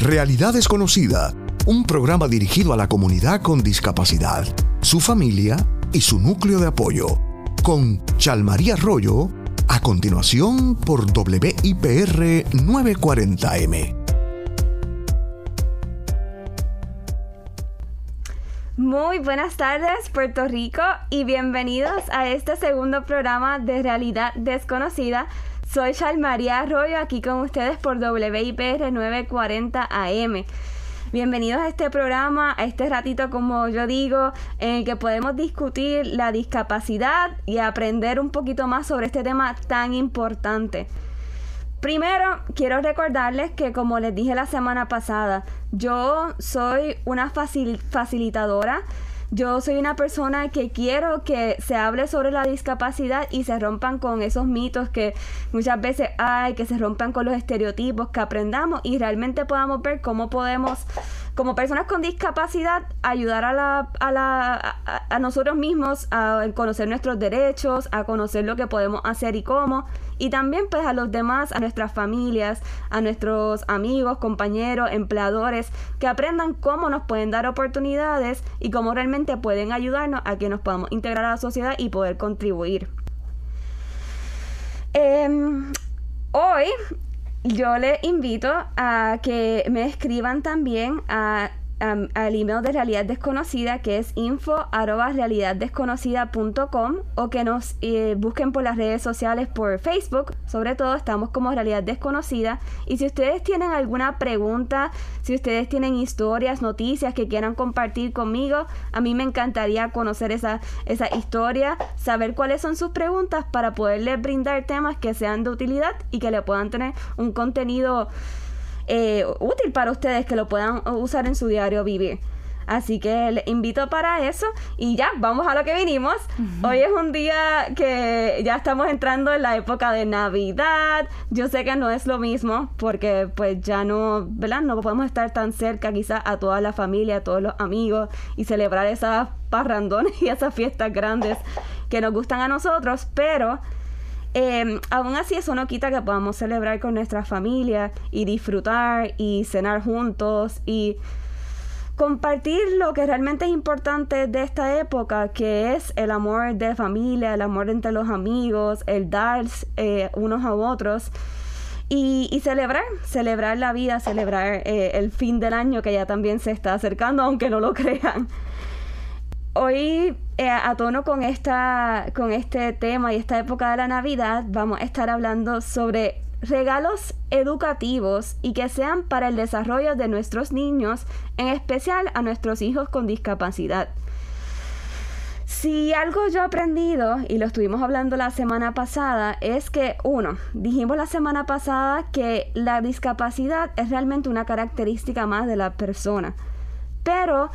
Realidad Desconocida, un programa dirigido a la comunidad con discapacidad, su familia y su núcleo de apoyo, con Chalmaría Arroyo, a continuación por WIPR 940M. Muy buenas tardes Puerto Rico y bienvenidos a este segundo programa de Realidad Desconocida. Soy María Arroyo aquí con ustedes por WIPR 940 AM. Bienvenidos a este programa, a este ratito, como yo digo, en el que podemos discutir la discapacidad y aprender un poquito más sobre este tema tan importante. Primero, quiero recordarles que como les dije la semana pasada, yo soy una facilitadora yo soy una persona que quiero que se hable sobre la discapacidad y se rompan con esos mitos que muchas veces hay, que se rompan con los estereotipos, que aprendamos y realmente podamos ver cómo podemos como personas con discapacidad, ayudar a, la, a, la, a, nosotros mismos a conocer nuestros derechos, a conocer lo que podemos hacer y cómo, y también pues a los demás, a nuestras familias, a nuestros amigos, compañeros, empleadores, que aprendan cómo nos pueden dar oportunidades y cómo realmente pueden ayudarnos a que nos podamos integrar a la sociedad y poder contribuir. Em, hoy yo les invito a que me escriban también a al email de Realidad Desconocida que es info arroba realidaddesconocida.com o que nos eh, busquen por las redes sociales por Facebook, sobre todo estamos como Realidad Desconocida. Y si ustedes tienen alguna pregunta, si ustedes tienen historias, noticias que quieran compartir conmigo, a mí me encantaría conocer esa, esa historia, saber cuáles son sus preguntas para poderles brindar temas que sean de utilidad y que le puedan tener un contenido eh, útil para ustedes que lo puedan usar en su diario vivir. Así que les invito para eso y ya, vamos a lo que vinimos. Hoy es un día que ya estamos entrando en la época de Navidad. Yo sé que no es lo mismo porque pues ya no, ¿verdad? No podemos estar tan cerca quizás a toda la familia, a todos los amigos y celebrar esas parrandones y esas fiestas grandes que nos gustan a nosotros, pero Em, aún así eso no quita que podamos celebrar con nuestra familia y disfrutar y cenar juntos y compartir lo que realmente es importante de esta época, que es el amor de familia, el amor entre los amigos, el dar eh, unos a otros. Y, celebrar, celebrar la vida, celebrar eh, el fin del año que ya también se está acercando, aunque no lo crean hoy eh, a tono con esta con este tema y esta época de la Navidad vamos a estar hablando sobre regalos educativos y que sean para el desarrollo de nuestros niños, en especial a nuestros hijos con discapacidad. Si algo yo he aprendido, y lo estuvimos hablando la semana pasada, es que, uno, dijimos la semana pasada que la discapacidad es realmente una característica más de la persona. Pero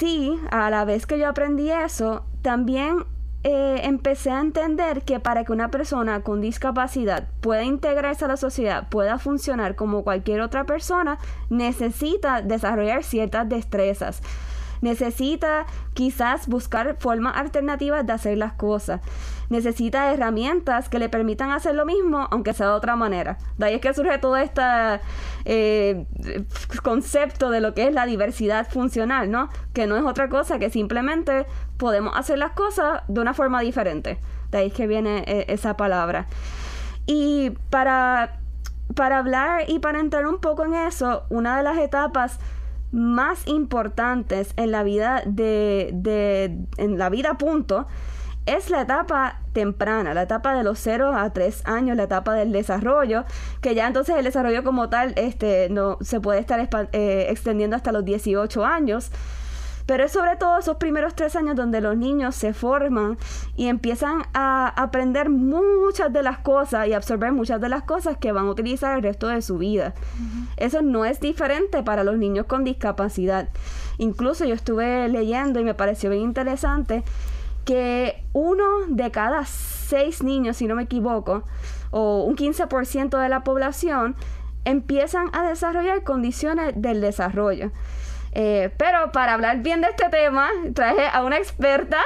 sí, a la vez que yo aprendí eso, también eh, empecé a entender que para que una persona con discapacidad pueda integrarse a la sociedad, pueda funcionar como cualquier otra persona, necesita desarrollar ciertas destrezas necesita quizás buscar formas alternativas de hacer las cosas. Necesita herramientas que le permitan hacer lo mismo, aunque sea de otra manera. De ahí es que surge todo este concepto de lo que es la diversidad funcional, ¿no? Que no es otra cosa que simplemente podemos hacer las cosas de una forma diferente. De ahí es que viene eh, esa palabra. Y para, para hablar y para entrar un poco en eso, una de las etapas más importantes en la vida de, de en la vida punto es la etapa temprana, la etapa de los 0 a 3 años, la etapa del desarrollo, que ya entonces el desarrollo como tal este, no, se puede estar eh, extendiendo hasta los 18 años. Pero es sobre todo esos primeros tres años donde los niños se forman y empiezan a aprender muchas de las cosas y absorber muchas de las cosas que van a utilizar el resto de su vida. Eso no es diferente para los niños con discapacidad. Incluso yo estuve leyendo y me pareció bien interesante que uno de cada seis niños, si no me equivoco, o un 15% de la población, empiezan a desarrollar condiciones del desarrollo. Eh, pero para hablar bien de este tema, traje a una experta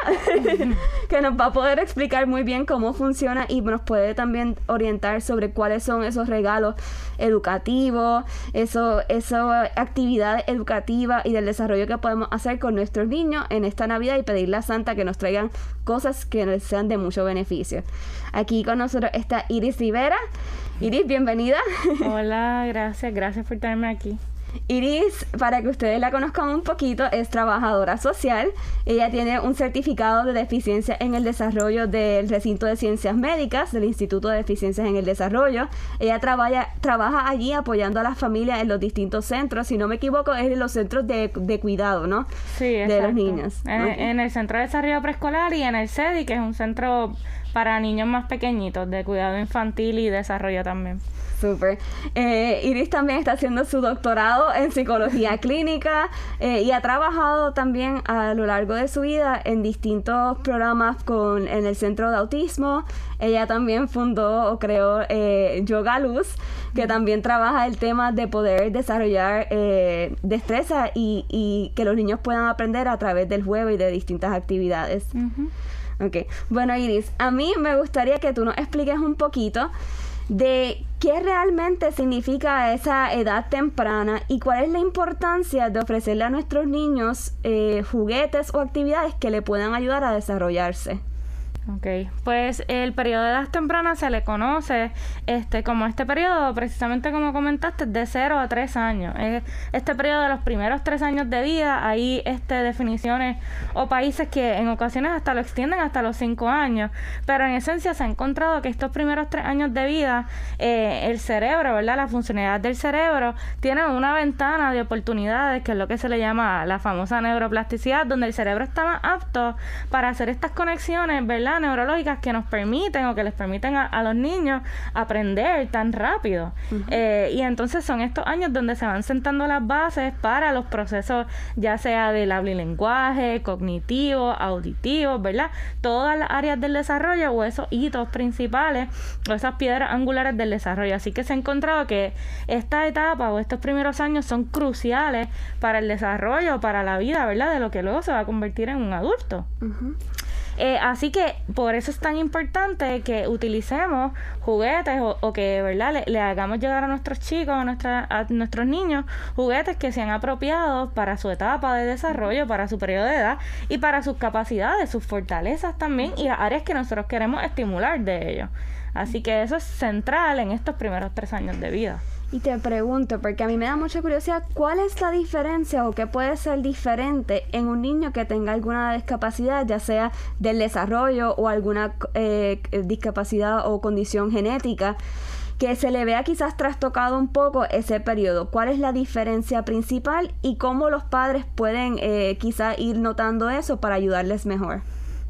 que nos va a poder explicar muy bien cómo funciona y nos puede también orientar sobre cuáles son esos regalos educativos, eso, esas actividades educativas y del desarrollo que podemos hacer con nuestros niños en esta Navidad y pedirle a Santa que nos traigan cosas que sean de mucho beneficio. Aquí con nosotros está Iris Rivera. Iris, bienvenida. Hola, gracias, gracias por tenerme aquí. Iris, para que ustedes la conozcan un poquito, es trabajadora social. Ella tiene un certificado de deficiencia en el desarrollo del recinto de ciencias médicas del Instituto de Deficiencias en el Desarrollo. Ella trabaja, trabaja allí apoyando a las familias en los distintos centros. Si no me equivoco, es en los centros de, cuidado, ¿no? Sí, De los niños. En, el Centro de Desarrollo Preescolar y en el CEDI, que es un centro para niños más pequeñitos de cuidado infantil y desarrollo también. Súper. Eh, Iris también está haciendo su doctorado en psicología clínica eh, y ha trabajado también a lo largo de su vida en distintos programas con, en el Centro de Autismo. Ella también fundó o creó eh, Yoga Luz, que también trabaja el tema de poder desarrollar destreza y, que los niños puedan aprender a través del juego y de distintas actividades. Ok, bueno Iris, a mí me gustaría que tú nos expliques un poquito de qué realmente significa esa edad temprana y cuál es la importancia de ofrecerle a nuestros niños eh, juguetes o actividades que le puedan ayudar a desarrollarse. Ok, pues el periodo de edad temprana se le conoce este como este periodo, precisamente como comentaste, de 0 a 3 años. Este periodo de los primeros 3 años de vida, hay este, definiciones o países que en ocasiones hasta lo extienden hasta los 5 años, pero en esencia se ha encontrado que estos primeros 3 años de vida, eh, el cerebro, ¿verdad? La funcionalidad del cerebro tiene una ventana de oportunidades, que es lo que se le llama la famosa neuroplasticidad, donde el cerebro está más apto para hacer estas conexiones, ¿verdad? Neurológicas que nos permiten o que les permiten a, los niños aprender tan rápido. Eh, y entonces son estos años donde se van sentando las bases para los procesos, ya sea del habla y lenguaje, cognitivo, auditivo, ¿verdad? Todas las áreas del desarrollo o esos hitos principales o esas piedras angulares del desarrollo. Así que se ha encontrado que esta etapa o estos primeros años son cruciales para el desarrollo, para la vida, ¿verdad? De lo que luego se va a convertir en un adulto. Eh, así que por eso es tan importante que utilicemos juguetes o, que verdad le, hagamos llegar a nuestros chicos, a, a nuestros niños, juguetes que sean apropiados para su etapa de desarrollo, para su periodo de edad y para sus capacidades, sus fortalezas también y las áreas que nosotros queremos estimular de ellos. Así que eso es central en estos primeros tres años de vida. Y te pregunto, porque a mí me da mucha curiosidad, ¿cuál es la diferencia o qué puede ser diferente en un niño que tenga alguna discapacidad, ya sea del desarrollo o alguna eh, discapacidad o condición genética? que se le vea quizás trastocado un poco ese periodo. ¿Cuál es la diferencia principal y cómo los padres pueden eh, quizás ir notando eso para ayudarles mejor?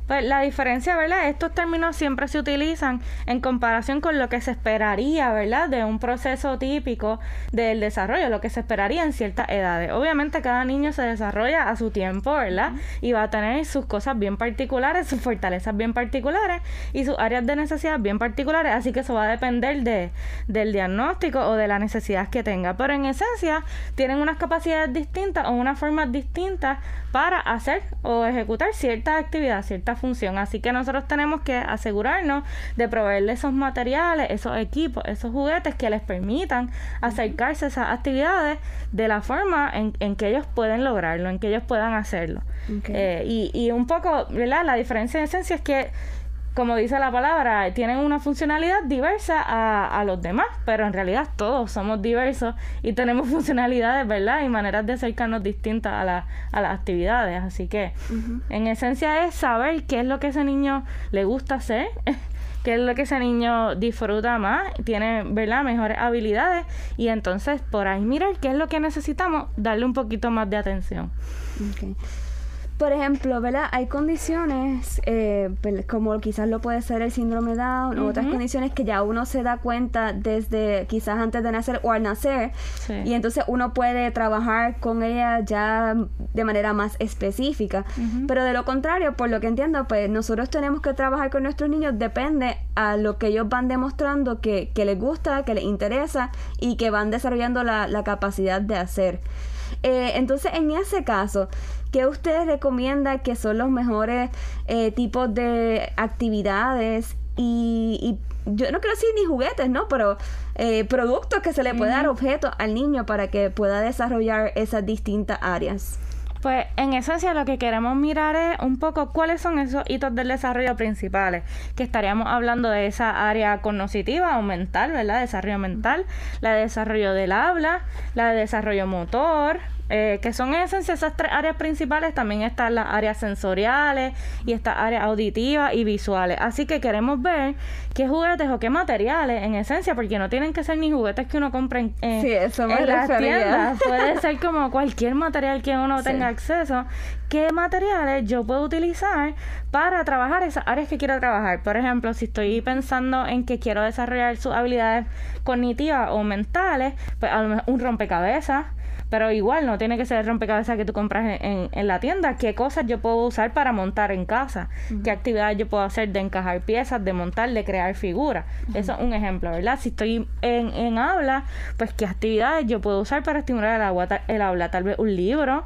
Pues la diferencia, ¿verdad? Estos términos siempre se utilizan en comparación con lo que se esperaría, ¿verdad? De un proceso típico del desarrollo, lo que se esperaría en ciertas edades. Obviamente cada niño se desarrolla a su tiempo, ¿verdad? Y va a tener sus cosas bien particulares, sus fortalezas bien particulares y sus áreas de necesidad bien particulares, así que eso va a depender de, del diagnóstico o de la necesidad que tenga. Pero en esencia tienen unas capacidades distintas o unas formas distintas para hacer o ejecutar cierta actividad, función. Así que nosotros tenemos que asegurarnos de proveerle esos materiales, esos equipos, esos juguetes que les permitan acercarse a esas actividades de la forma en, que ellos pueden lograrlo, en que ellos puedan hacerlo. Eh, y, y un poco, ¿verdad? La diferencia en esencia es que como dice la palabra, tienen una funcionalidad diversa a, a, los demás, pero en realidad todos somos diversos y tenemos funcionalidades, ¿verdad? Y maneras de acercarnos distintas a, a las actividades. Así que, en esencia, es saber qué es lo que ese niño le gusta hacer, qué es lo que ese niño disfruta más, tiene, ¿verdad? Mejores habilidades y entonces por ahí mirar qué es lo que necesitamos, darle un poquito más de atención. Por ejemplo, ¿verdad? Hay condiciones, eh, como quizás lo puede ser el síndrome de Down o otras condiciones que ya uno se da cuenta desde quizás antes de nacer o al nacer. Y entonces uno puede trabajar con ella ya de manera más específica. Pero de lo contrario, por lo que entiendo, pues nosotros tenemos que trabajar con nuestros niños, depende a lo que ellos van demostrando que, les gusta, que les interesa y que van desarrollando la, la capacidad de hacer. Eh, entonces, en ese caso, ¿qué usted recomienda que son los mejores eh, tipos de actividades y, yo no quiero decir ni juguetes, ¿no? Pero eh, productos que se le puede dar objetos al niño para que pueda desarrollar esas distintas áreas. Pues en esencia lo que queremos mirar es un poco cuáles son esos hitos del desarrollo principales, que estaríamos hablando de esa área cognitiva o mental, ¿verdad? Desarrollo mental, la de desarrollo del habla, la de desarrollo motor, eh, que son en esencia esas tres áreas principales, también están las áreas sensoriales y estas áreas auditivas y visuales. Así que queremos ver qué juguetes o qué materiales, en esencia, porque no tienen que ser ni juguetes que uno compre en, las tiendas, puede ser como cualquier material que uno tenga acceso, qué materiales yo puedo utilizar para trabajar esas áreas que quiero trabajar. Por ejemplo, si estoy pensando en que quiero desarrollar sus habilidades cognitivas o mentales, pues a lo mejor un rompecabezas pero igual no tiene que ser el rompecabezas que tú compras en, en, la tienda. ¿Qué cosas yo puedo usar para montar en casa? ¿Qué actividades yo puedo hacer de encajar piezas, de montar, de crear figuras? Eso es un ejemplo, ¿verdad? Si estoy en, en aula, pues qué actividades yo puedo usar para estimular el, agua, el aula. Tal vez un libro,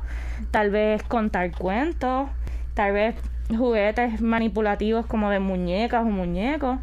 tal vez contar cuentos, tal vez juguetes manipulativos como de muñecas o muñecos.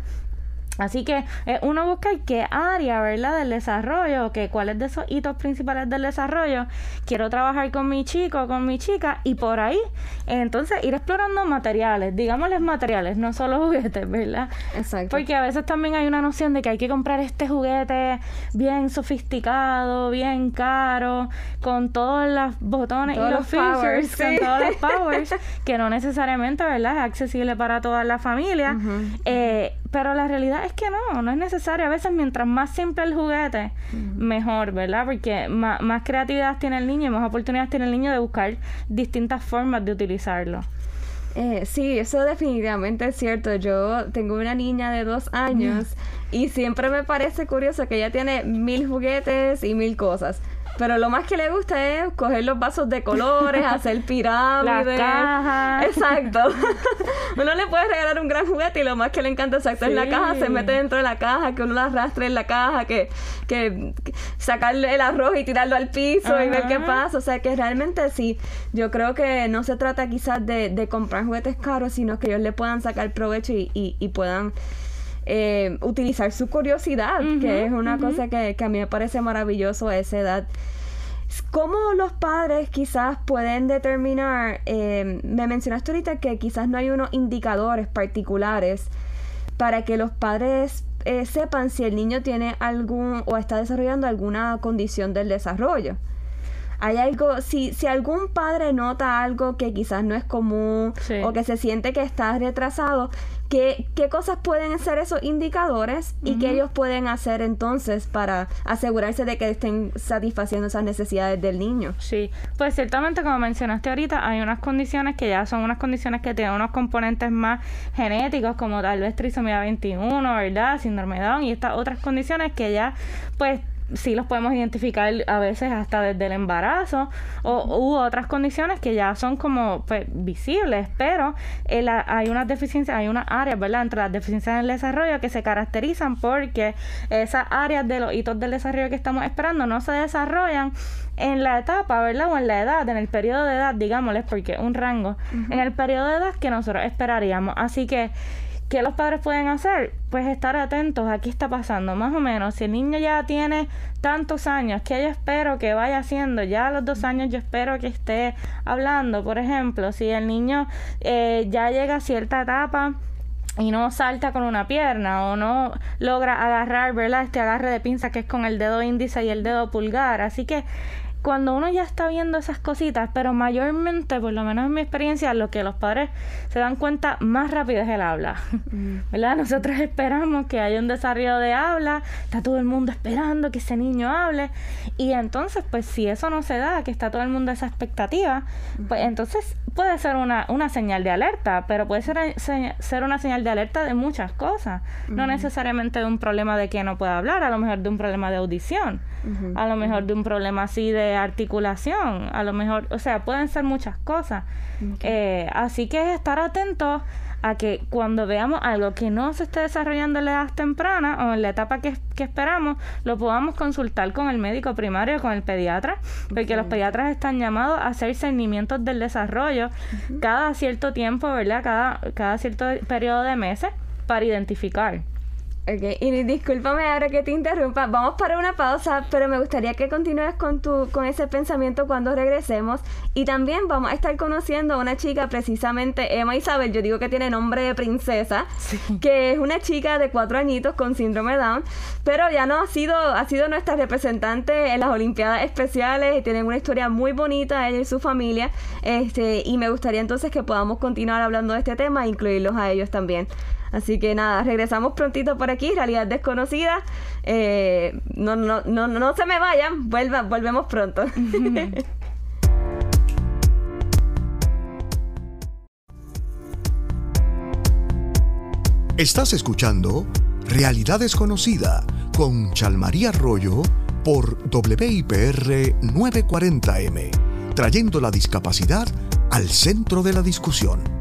Así que eh, uno busca qué área, ¿verdad? Del desarrollo, que cuáles de esos hitos principales del desarrollo quiero trabajar con mi chico, con mi chica, y por ahí, entonces ir explorando materiales, digámosles materiales, no solo juguetes, ¿verdad? Exacto. Porque a veces también hay una noción de que hay que comprar este juguete bien sofisticado, bien caro, con todos los botones y los, features, con todos los powers, que no necesariamente, ¿verdad? Es accesible para toda la familia. eh, pero la realidad es que no, no es necesario. A veces mientras más simple el juguete, mejor, ¿verdad? Porque más, creatividad tiene el niño y más oportunidades tiene el niño de buscar distintas formas de utilizarlo. Eh, sí, eso definitivamente es cierto. Yo tengo una niña de dos años y siempre me parece curioso que ella tiene mil juguetes y mil cosas. Pero lo más que le gusta es coger los vasos de colores, hacer pirámides. caja. Exacto. uno le puede regalar un gran juguete y lo más que le encanta exacto es la caja, se mete dentro de la caja, que uno la arrastre en la caja, que, que sacarle el arroz y tirarlo al piso y ver qué pasa. O sea que realmente sí, yo creo que no se trata quizás de, de comprar juguetes caros, sino que ellos le puedan sacar provecho y, y, puedan eh, utilizar su curiosidad, que es una cosa que, que, a mí me parece maravilloso a esa edad. ¿Cómo los padres quizás pueden determinar, eh, me mencionaste ahorita que quizás no hay unos indicadores particulares para que los padres eh, sepan si el niño tiene algún o está desarrollando alguna condición del desarrollo? Hay algo, si, si algún padre nota algo que quizás no es común o que se siente que está retrasado, ¿Qué, ¿Qué, cosas pueden ser esos indicadores y qué ellos pueden hacer entonces para asegurarse de que estén satisfaciendo esas necesidades del niño? Sí, pues ciertamente como mencionaste ahorita, hay unas condiciones que ya son unas condiciones que tienen unos componentes más genéticos como tal vez trisomía 21, ¿verdad? Síndrome de Down y estas otras condiciones que ya pues sí los podemos identificar a veces hasta desde el embarazo o u otras condiciones que ya son como pues, visibles, pero hay unas deficiencias, hay unas áreas, ¿verdad? Entre las deficiencias del desarrollo que se caracterizan porque esas áreas de los hitos del desarrollo que estamos esperando no se desarrollan en la etapa, ¿verdad? O en la edad, en el periodo de edad, digámosles, porque un rango, en el periodo de edad que nosotros esperaríamos. Así que ¿Qué los padres pueden hacer? Pues estar atentos a qué está pasando, más o menos. Si el niño ya tiene tantos años, ¿qué yo espero que vaya haciendo? Ya a los dos años yo espero que esté hablando, por ejemplo. Si el niño eh, ya llega a cierta etapa y no salta con una pierna o no logra agarrar, ¿verdad? Este agarre de pinza que es con el dedo índice y el dedo pulgar. Así que cuando uno ya está viendo esas cositas, pero mayormente, por lo menos en mi experiencia, lo que los padres se dan cuenta más rápido es el habla. Mm. ¿Verdad? Nosotros esperamos que haya un desarrollo de habla, está todo el mundo esperando que ese niño hable, y entonces, pues si eso no se da, que está todo el mundo esa expectativa, pues entonces puede ser una, una señal de alerta, pero puede ser, ser una señal de alerta de muchas cosas, no necesariamente de un problema de que no pueda hablar, a lo mejor de un problema de audición, a lo mejor de un problema así de articulación, a lo mejor, o sea, pueden ser muchas cosas. Eh, así que estar atentos a que cuando veamos algo que no se esté desarrollando en la edad temprana o en la etapa que, esperamos, lo podamos consultar con el médico primario, con el pediatra, porque los pediatras están llamados a hacer seguimientos del desarrollo cada cierto tiempo, ¿verdad? Cada, cada cierto periodo de meses para identificar. Ok, y discúlpame ahora que te interrumpa, vamos para una pausa, pero me gustaría que continúes con tu, con ese pensamiento cuando regresemos. Y también vamos a estar conociendo a una chica, precisamente Emma Isabel, yo digo que tiene nombre de princesa, que es una chica de cuatro añitos con síndrome Down, pero ya no ha sido, ha sido nuestra representante en las Olimpiadas Especiales y tienen una historia muy bonita ella y su familia. Este, y me gustaría entonces que podamos continuar hablando de este tema e incluirlos a ellos también. Así que nada, regresamos prontito por aquí, realidad desconocida. Eh, no, no, no, no se me vayan, vuelva, volvemos pronto. Estás escuchando Realidad Desconocida con Chalmaría Arroyo por WIPR 940M, trayendo la discapacidad al centro de la discusión.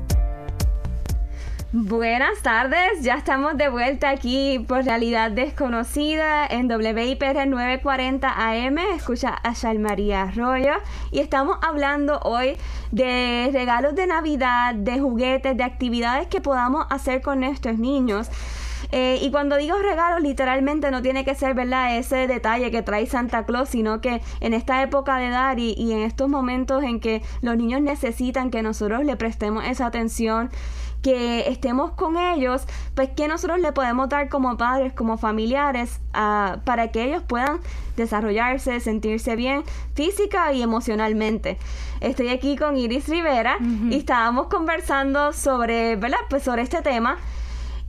Buenas tardes, ya estamos de vuelta aquí por Realidad Desconocida en WIPR 940 AM. Escucha a María Arroyo y estamos hablando hoy de regalos de Navidad, de juguetes, de actividades que podamos hacer con nuestros niños. Eh, y cuando digo regalos, literalmente no tiene que ser, ¿verdad? Ese detalle que trae Santa Claus, sino que en esta época de dar y, y en estos momentos en que los niños necesitan que nosotros le prestemos esa atención, que estemos con ellos, pues que nosotros le podemos dar como padres, como familiares, ah, para que ellos puedan desarrollarse, sentirse bien física y emocionalmente. Estoy aquí con Iris Rivera y estábamos conversando sobre, ¿verdad? Pues sobre este tema.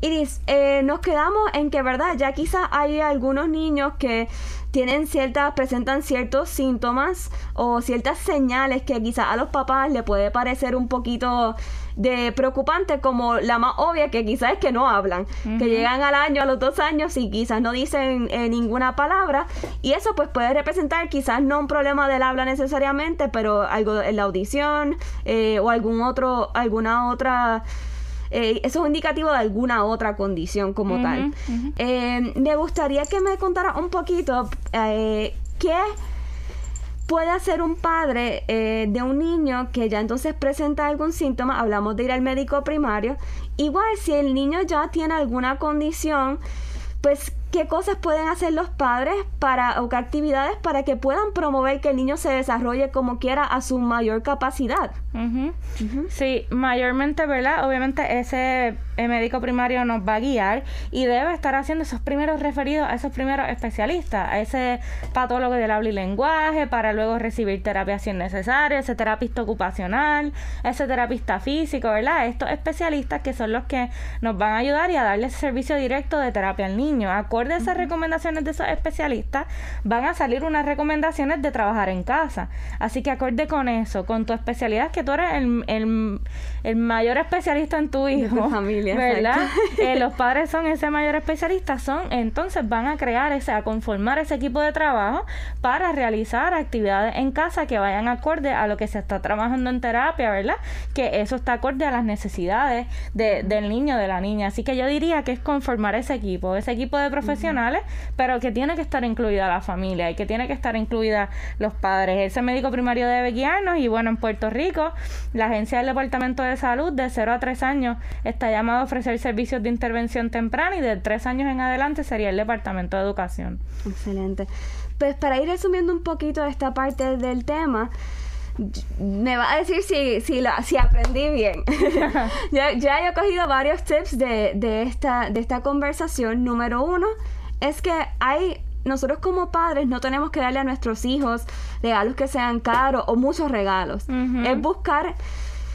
Iris, eh, nos quedamos en que, ¿verdad? Ya quizás hay algunos niños que tienen ciertas, presentan ciertos síntomas o ciertas señales que quizás a los papás le puede parecer un poquito de preocupante como la más obvia que quizás es que no hablan, que llegan al año, a los dos años y quizás no dicen eh, ninguna palabra. Y eso pues puede representar quizás no un problema del habla necesariamente, pero algo en la audición eh, o algún otro, alguna otra eh, eso es indicativo de alguna otra condición como tal. Eh, me gustaría que me contara un poquito eh, qué puede hacer un padre de un niño que ya entonces presenta algún síntoma, hablamos de ir al médico primario, igual si el niño ya tiene alguna condición, pues qué cosas pueden hacer los padres para o qué actividades para que puedan promover que el niño se desarrolle como quiera a su mayor capacidad. Sí, mayormente, ¿verdad? Obviamente ese el médico primario nos va a guiar y debe estar haciendo esos primeros referidos a esos primeros especialistas, a ese patólogo del habla y lenguaje, para luego recibir terapia si es necesario, ese terapista ocupacional, ese terapista físico, ¿verdad? Estos especialistas que son los que nos van a ayudar y a darle ese servicio directo de terapia al niño. Acorde a esas recomendaciones de esos especialistas, van a salir unas recomendaciones de trabajar en casa. Así que acorde con eso, con tu especialidad, que tú eres el, el, mayor especialista en tu hijo. familia ¿verdad? Eh, los padres son ese mayor especialista, son entonces van a crear ese, a conformar ese equipo de trabajo para realizar actividades en casa que vayan acorde a lo que se está trabajando en terapia, ¿verdad? Que eso está acorde a las necesidades del niño, de la niña. Así que yo diría que es conformar ese equipo, ese equipo de profesionales, pero que tiene que estar incluida la familia y que tiene que estar incluida los padres. Ese médico primario debe guiarnos y bueno, en Puerto Rico, la agencia del Departamento de Salud de 0 a 3 años está llamada ofrecer servicios de intervención temprana y de tres años en adelante sería el Departamento de Educación. Excelente. Pues para ir resumiendo un poquito esta parte del tema, me va a decir si, si, si aprendí bien. ya, ya he cogido varios tips de, de, esta, de esta conversación. Número uno es que hay nosotros como padres no tenemos que darle a nuestros hijos regalos que sean caros o muchos regalos. Es buscar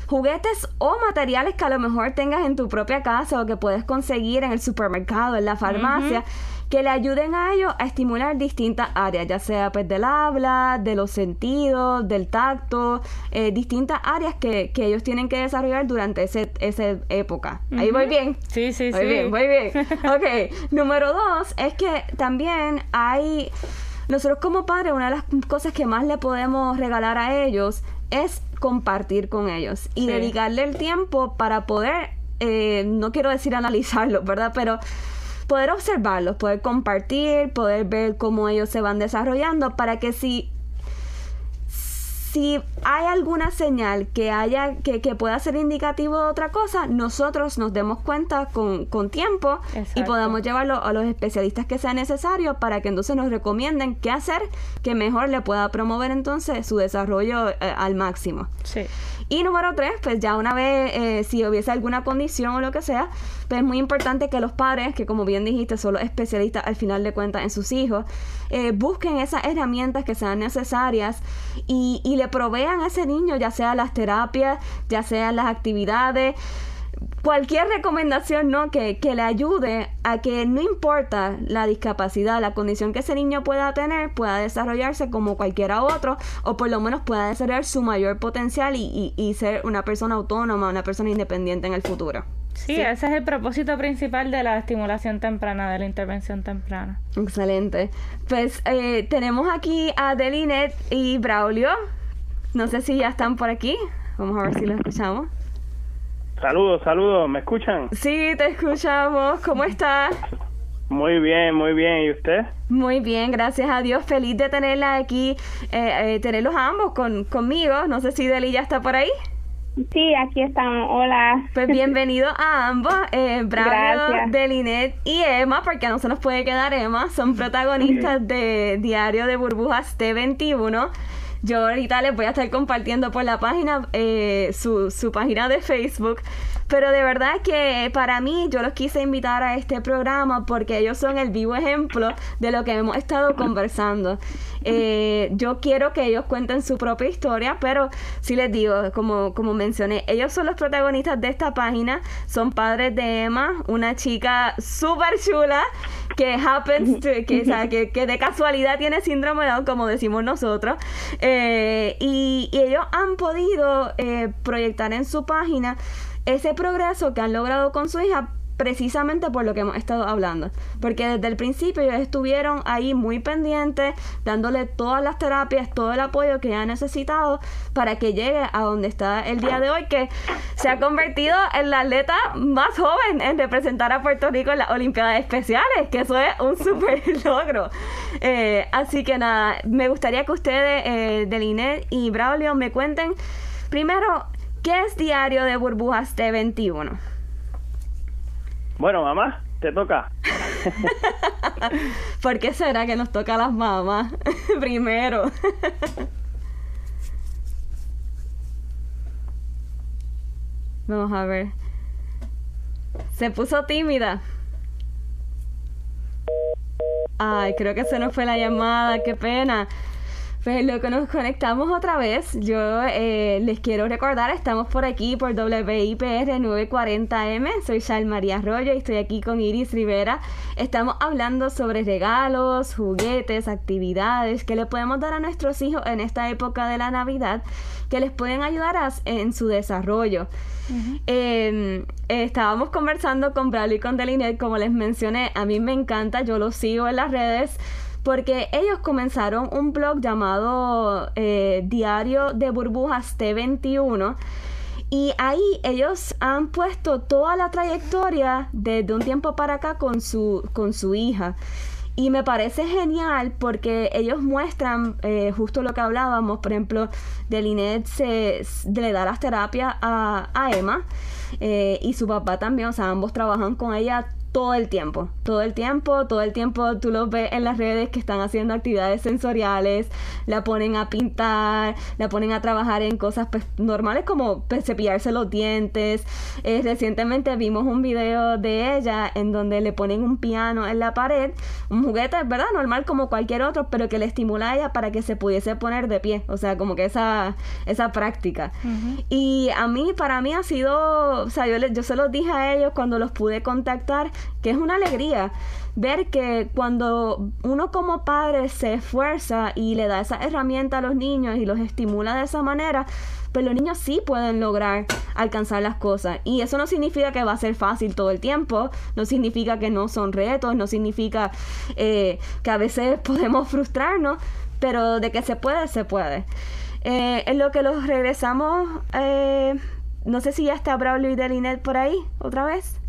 juguetes o materiales que a lo mejor tengas en tu propia casa o que puedes conseguir en el supermercado, en la farmacia. Que le ayuden a ellos a estimular distintas áreas, ya sea pues del habla, de los sentidos, del tacto, eh, distintas áreas que, ellos tienen que desarrollar durante ese, esa época. Ahí voy bien. Sí, sí, sí. bien, muy bien. ok, número dos es que también hay... Nosotros como padres, una de las cosas que más le podemos regalar a ellos es compartir con ellos y dedicarle el tiempo para poder eh, no quiero decir analizarlos, ¿verdad? Pero poder observarlos, poder compartir, poder ver cómo ellos se van desarrollando para que si si hay alguna señal que haya que, pueda ser indicativo de otra cosa, nosotros nos demos cuenta con, tiempo y podamos llevarlo a los especialistas que sea necesario para que entonces nos recomienden qué hacer que mejor le pueda promover entonces su desarrollo eh, al máximo. Sí. Y número tres, pues ya una vez, eh, si hubiese alguna condición o lo que sea, pues es muy importante que los padres, que como bien dijiste, son los especialistas al final de cuentas en sus hijos, eh, busquen esas herramientas que sean necesarias y, y le provean a ese niño, ya sea las terapias, ya sean las actividades, cualquier recomendación ¿no? que, le ayude a que no importa la discapacidad, la condición que ese niño pueda tener, pueda desarrollarse como cualquiera otro, o por lo menos pueda desarrollar su mayor potencial y, y, ser una persona autónoma, una persona independiente en el futuro. Sí, ese es el propósito principal de la estimulación temprana, de la intervención temprana. Excelente. Pues eh, tenemos aquí a Delinet y Braulio. No sé si ya están por aquí. Vamos a ver si lo escuchamos. Saludos, saludos, ¿me escuchan? Sí, te escuchamos. ¿Cómo estás? Muy bien, muy bien. ¿Y usted? Muy bien, gracias a Dios. Feliz de tenerla aquí, eh, eh, tenerlos ambos con, conmigo. No sé si Deli ya está por ahí. Sí, aquí estamos. Hola. Pues bienvenido a ambos, eh, Bravo, Delinet y Emma, porque no se nos puede quedar Emma. Son protagonistas de Diario de Burbujas T21. Yo ahorita les voy a estar compartiendo por la página, eh, su, su página de Facebook. Pero de verdad que para mí yo los quise invitar a este programa porque ellos son el vivo ejemplo de lo que hemos estado conversando. Eh, yo quiero que ellos cuenten su propia historia, pero si les digo, como, como mencioné, ellos son los protagonistas de esta página, son padres de Emma, una chica súper chula que happens que, que, que, de casualidad tiene síndrome de Down, como decimos nosotros. Eh, y, ellos han podido eh, proyectar en su página ese progreso que han logrado con su hija precisamente por lo que hemos estado hablando. Porque desde el principio ellos estuvieron ahí muy pendientes, dándole todas las terapias, todo el apoyo que ha necesitado para que llegue a donde está el día de hoy, que se ha convertido en la atleta más joven en representar a Puerto Rico en las Olimpiadas Especiales, que eso es un súper logro. Eh, así que nada, me gustaría que ustedes, eh, Delinet y Braulio, me cuenten primero, ¿qué es Diario de Burbujas T21? Bueno, mamá, te toca. ¿Por qué será que nos toca a las mamás primero? Vamos a ver. Se puso tímida. Ay, creo que se nos fue la llamada, qué pena. Pues lo que nos conectamos otra vez, yo eh, les quiero recordar, estamos por aquí por WIPR 940M, soy Shal María Arroyo y estoy aquí con Iris Rivera. Estamos hablando sobre regalos, juguetes, actividades que le podemos dar a nuestros hijos en esta época de la Navidad que les pueden ayudar en su desarrollo. Em, estábamos conversando con Bradley y con Delinet, como les mencioné, a mí me encanta, yo lo sigo en las redes porque ellos comenzaron un blog llamado eh, Diario de Burbujas T21 y ahí ellos han puesto toda la trayectoria desde un tiempo para acá con su, con su hija. Y me parece genial porque ellos muestran eh, justo lo que hablábamos, por ejemplo, de Linet se, le da las terapias a, a Emma eh, y su papá también, o sea, ambos trabajan con ella todo el tiempo, todo el tiempo, todo el tiempo tú los ves en las redes que están haciendo actividades sensoriales, la ponen a pintar, la ponen a trabajar en cosas pues, normales como pues, cepillarse los dientes. Eh, recientemente vimos un video de ella en donde le ponen un piano en la pared, un juguete, ¿verdad? Normal como cualquier otro, pero que le estimula a ella para que se pudiese poner de pie, o sea, como que esa, esa práctica. Y a mí, para mí ha sido, o sea, yo, yo se los dije a ellos cuando los pude contactar, que es una alegría ver que cuando uno como padre se esfuerza y le da esa herramienta a los niños y los estimula de esa manera, pues los niños sí pueden lograr alcanzar las cosas. Y eso no significa que va a ser fácil todo el tiempo, no significa que no son retos, no significa eh, que a veces podemos frustrarnos, pero de que se puede, se puede. Eh, en lo que los regresamos eh, no sé si ya está Braulio y Delinet por ahí otra vez.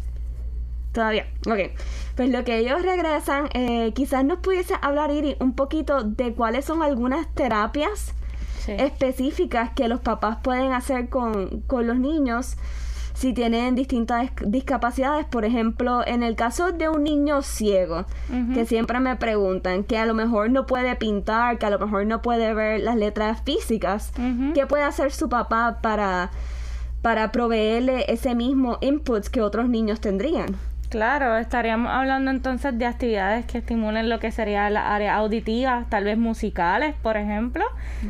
Todavía, ok. Pues lo que ellos regresan, eh, quizás nos pudiese hablar, Iri, un poquito de cuáles son algunas terapias específicas que los papás pueden hacer con, con los niños si tienen distintas discapacidades. Por ejemplo, en el caso de un niño ciego, que siempre me preguntan, que a lo mejor no puede pintar, que a lo mejor no puede ver las letras físicas, ¿qué puede hacer su papá para, para proveerle ese mismo input que otros niños tendrían? Claro, estaríamos hablando entonces de actividades que estimulen lo que sería la área auditiva, tal vez musicales, por ejemplo,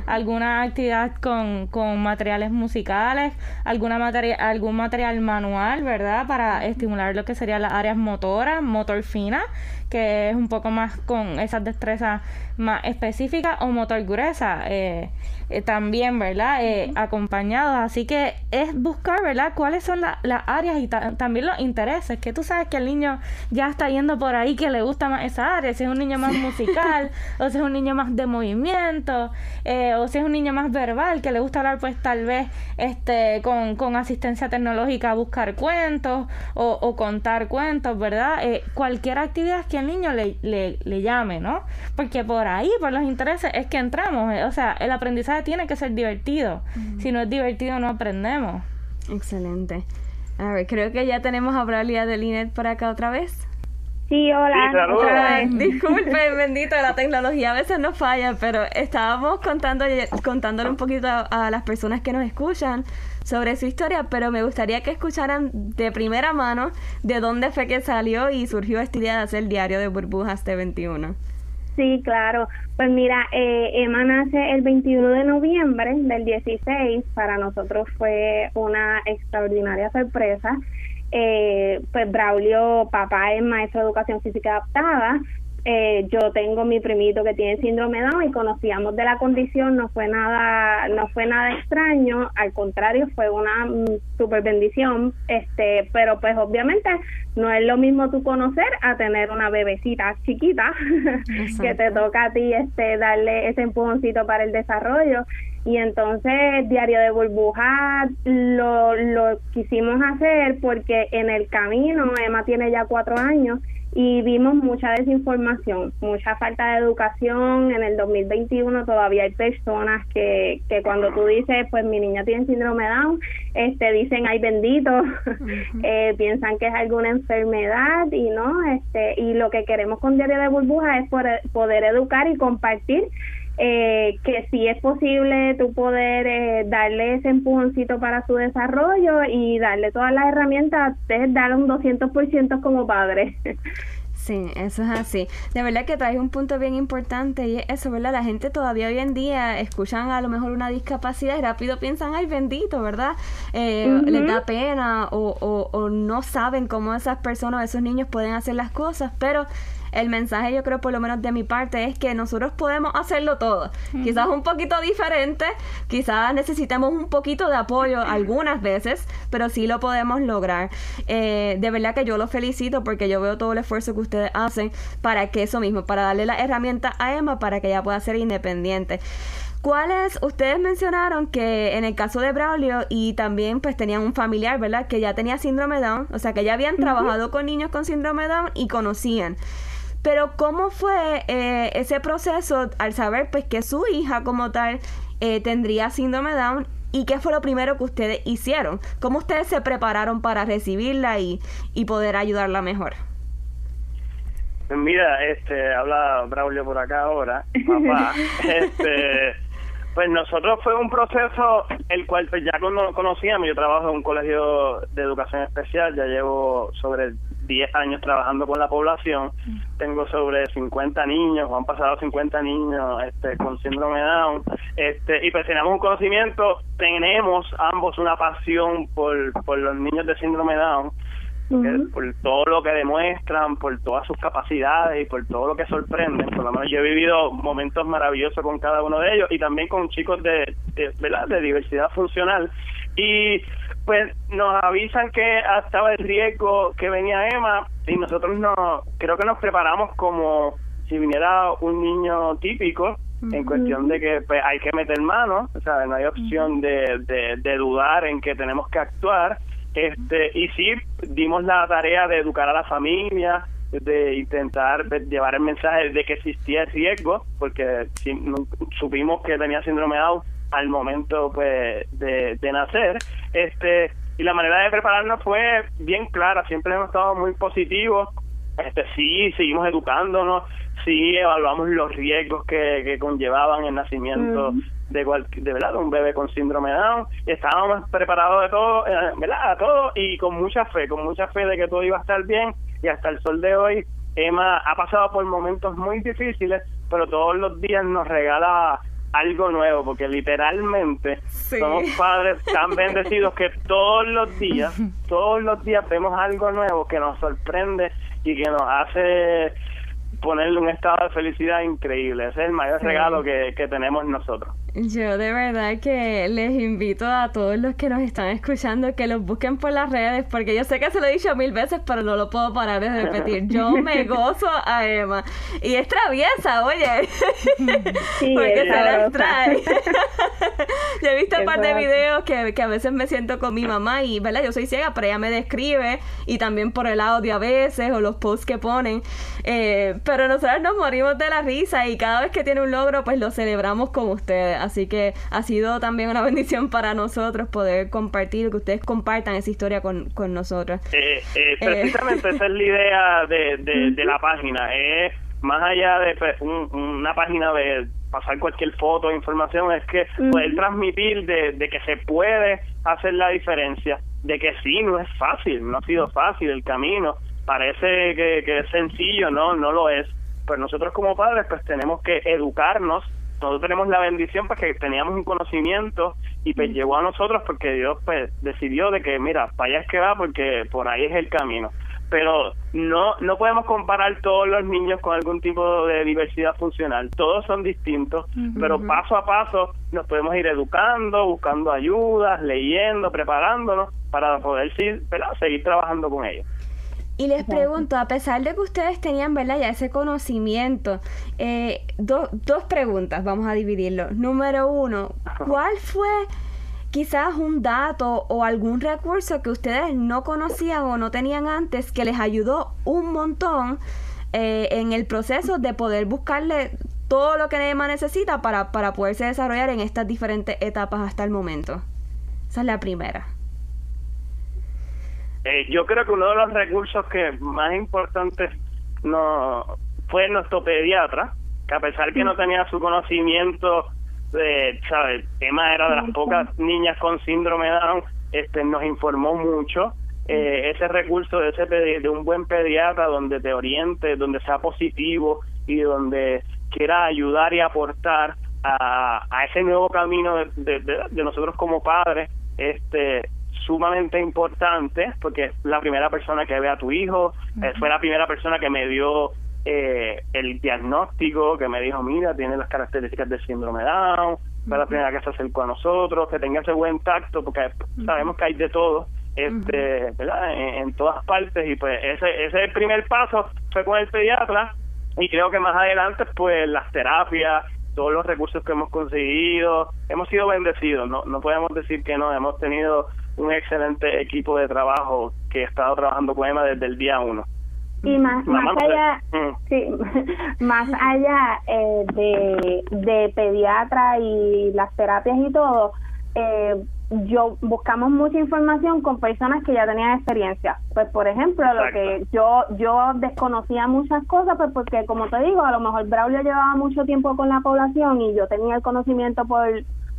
alguna actividad con, con materiales musicales, alguna materia, algún material manual, ¿verdad? Para estimular lo que sería las áreas motoras, motor fina, que es un poco más con esas destrezas más específicas, o motor gruesa. Eh, eh, también, ¿verdad? Eh, acompañados. Así que es buscar, ¿verdad? Cuáles son las áreas y también los intereses. Que tú sabes que el niño ya está yendo por ahí que le gusta más esa área. Si es un niño más musical, o si es un niño más de movimiento, eh, o si es un niño más verbal, que le gusta hablar, pues tal vez este con, con asistencia tecnológica buscar cuentos o, o contar cuentos, ¿verdad? cualquier actividad que el niño le, le, le llame, ¿no? Porque por ahí, por los intereses, es que entramos. O sea, el aprendizaje tiene que ser divertido. Si no es divertido, no aprendemos. Excelente. A ver, creo que ya tenemos a Bradley de Linet por acá otra vez. Sí, hola. disculpe, bendito, la tecnología a veces nos falla, pero estábamos contando, contándole un poquito a, las personas que nos escuchan sobre su historia, pero me gustaría que escucharan de primera mano de dónde fue que salió y surgió esta idea de hacer el diario de burbujas de 21. Sí, claro. Pues mira, eh, Emma nace el 21 de noviembre del 16. Para nosotros fue una extraordinaria sorpresa. Eh, pues Braulio, papá es maestro de educación física adaptada, eh, yo tengo mi primito que tiene síndrome Down y conocíamos de la condición, no fue nada, no fue nada extraño, al contrario fue una mm, super bendición, este, pero pues obviamente no es lo mismo tú conocer a tener una bebecita chiquita que te toca a ti este darle ese empujoncito para el desarrollo y entonces diario de burbuja lo, lo quisimos hacer porque en el camino Emma tiene ya cuatro años y vimos mucha desinformación, mucha falta de educación. En el 2021 todavía hay personas que, que cuando tú dices, pues mi niña tiene síndrome Down, este, dicen, ay bendito, eh, piensan que es alguna enfermedad y no, este, y lo que queremos con Diario de Burbuja es poder, poder educar y compartir eh, que si es posible tú poder eh, darle ese empujoncito para su desarrollo y darle todas las herramientas, es dar un 200% como padre. Sí, eso es así. De verdad que traes un punto bien importante y es eso, ¿verdad? La gente todavía hoy en día escuchan a lo mejor una discapacidad y rápido piensan, ay, bendito, ¿verdad? Eh, Les da pena o, o, o no saben cómo esas personas, esos niños pueden hacer las cosas, pero el mensaje yo creo por lo menos de mi parte es que nosotros podemos hacerlo todo. Quizás un poquito diferente, quizás necesitemos un poquito de apoyo algunas veces, pero sí lo podemos lograr. Eh, de verdad que yo los felicito porque yo veo todo el esfuerzo que ustedes hacen para que eso mismo, para darle la herramienta a Emma para que ella pueda ser independiente. ¿Cuáles? Ustedes mencionaron que en el caso de Braulio y también pues tenían un familiar, ¿verdad? Que ya tenía síndrome Down, o sea que ya habían trabajado con niños con síndrome Down y conocían. Pero ¿cómo fue eh, ese proceso al saber pues que su hija como tal eh, tendría síndrome Down y qué fue lo primero que ustedes hicieron? ¿Cómo ustedes se prepararon para recibirla y, y poder ayudarla mejor? Pues mira, este, habla Braulio por acá ahora, papá. este, pues nosotros fue un proceso el cual pues ya conocíamos, yo trabajo en un colegio de educación especial, ya llevo sobre 10 años trabajando con la población, tengo sobre 50 niños, han pasado 50 niños este, con síndrome Down, este, y pues tenemos un conocimiento, tenemos ambos una pasión por, por los niños de síndrome Down, por todo lo que demuestran, por todas sus capacidades y por todo lo que sorprenden. Por lo menos yo he vivido momentos maravillosos con cada uno de ellos y también con chicos de, de, ¿verdad? de diversidad funcional. Y pues nos avisan que estaba el riesgo que venía Emma y nosotros no creo que nos preparamos como si viniera un niño típico en cuestión de que pues, hay que meter mano, o sea, no hay opción de, de, de dudar en que tenemos que actuar. Este, y sí, dimos la tarea de educar a la familia, de intentar llevar el mensaje de que existía el riesgo, porque supimos que tenía síndrome de Down al momento pues de, de nacer. Este, y la manera de prepararnos fue bien clara, siempre hemos estado muy positivos, este sí, seguimos educándonos, sí evaluamos los riesgos que, que conllevaban el nacimiento de, de verdad un bebé con síndrome de Down estábamos preparados de todo, eh, ¿verdad? A todo y con mucha fe, con mucha fe de que todo iba a estar bien y hasta el sol de hoy Emma ha pasado por momentos muy difíciles, pero todos los días nos regala algo nuevo, porque literalmente somos padres tan bendecidos que todos los días, todos los días vemos algo nuevo que nos sorprende y que nos hace ponerle un estado de felicidad increíble. Ese es el mayor regalo que, que tenemos nosotros. Yo de verdad que les invito a todos los que nos están escuchando que los busquen por las redes, porque yo sé que se lo he dicho mil veces, pero no lo puedo parar de repetir. Yo me gozo a Emma. Y es traviesa, oye. porque se las trae. yo he visto un par de videos que, que, a veces me siento con mi mamá y, ¿verdad? Yo soy ciega, pero ella me describe y también por el audio a veces o los posts que ponen. Eh, pero nosotros nos morimos de la risa y cada vez que tiene un logro, pues lo celebramos con ustedes. Así que ha sido también una bendición para nosotros poder compartir, que ustedes compartan esa historia con, con nosotros. Eh, eh, precisamente esa es la idea de, de, la página. Es más allá de pues, una página de pasar cualquier foto o información, es que poder transmitir de, de que se puede hacer la diferencia, de que sí, no es fácil, no ha sido fácil el camino, parece que, que es sencillo, no, no lo es. Pues nosotros como padres pues tenemos que educarnos nosotros tenemos la bendición porque teníamos un conocimiento y pues llegó a nosotros porque Dios pues decidió de que mira, para allá es que va porque por ahí es el camino. Pero no no podemos comparar todos los niños con algún tipo de diversidad funcional. Todos son distintos, pero paso a paso nos podemos ir educando, buscando ayudas, leyendo, preparándonos para poder seguir trabajando con ellos. Y les pregunto, a pesar de que ustedes tenían, ¿verdad? Ya ese conocimiento, eh, dos preguntas, vamos a dividirlo. Número uno, ¿cuál fue quizás un dato o algún recurso que ustedes no conocían o no tenían antes que les ayudó un montón eh, en el proceso de poder buscarle todo lo que Emma necesita para, para poderse desarrollar en estas diferentes etapas hasta el momento? Esa es la primera. Eh, yo creo que uno de los recursos que más importantes no fue nuestro pediatra, que a pesar que no tenía su conocimiento de, ¿sabes? El tema era de las pocas niñas con síndrome Down, este, nos informó mucho. Eh, ese recurso de, ese de un buen pediatra donde te oriente, donde sea positivo y donde quiera ayudar y aportar a, a ese nuevo camino de, de nosotros como padres, este sumamente importante porque es la primera persona que ve a tu hijo, eh, fue la primera persona que me dio eh, el diagnóstico, que me dijo, mira, tiene las características del síndrome Down, fue la primera que se acercó a nosotros, que tenga ese buen tacto, porque sabemos que hay de todo este ¿verdad? En, todas partes y pues ese, ese el primer paso fue con el pediatra y creo que más adelante pues las terapias todos los recursos que hemos conseguido hemos sido bendecidos no no podemos decir que no hemos tenido un excelente equipo de trabajo que he estado trabajando con Emma desde el día uno. Y más, más allá, mm. sí, más allá eh, de, de pediatra y las terapias y todo, eh, yo buscamos mucha información con personas que ya tenían experiencia. Pues por ejemplo, lo que yo yo desconocía muchas cosas, pues porque como te digo, a lo mejor Braulio llevaba mucho tiempo con la población y yo tenía el conocimiento por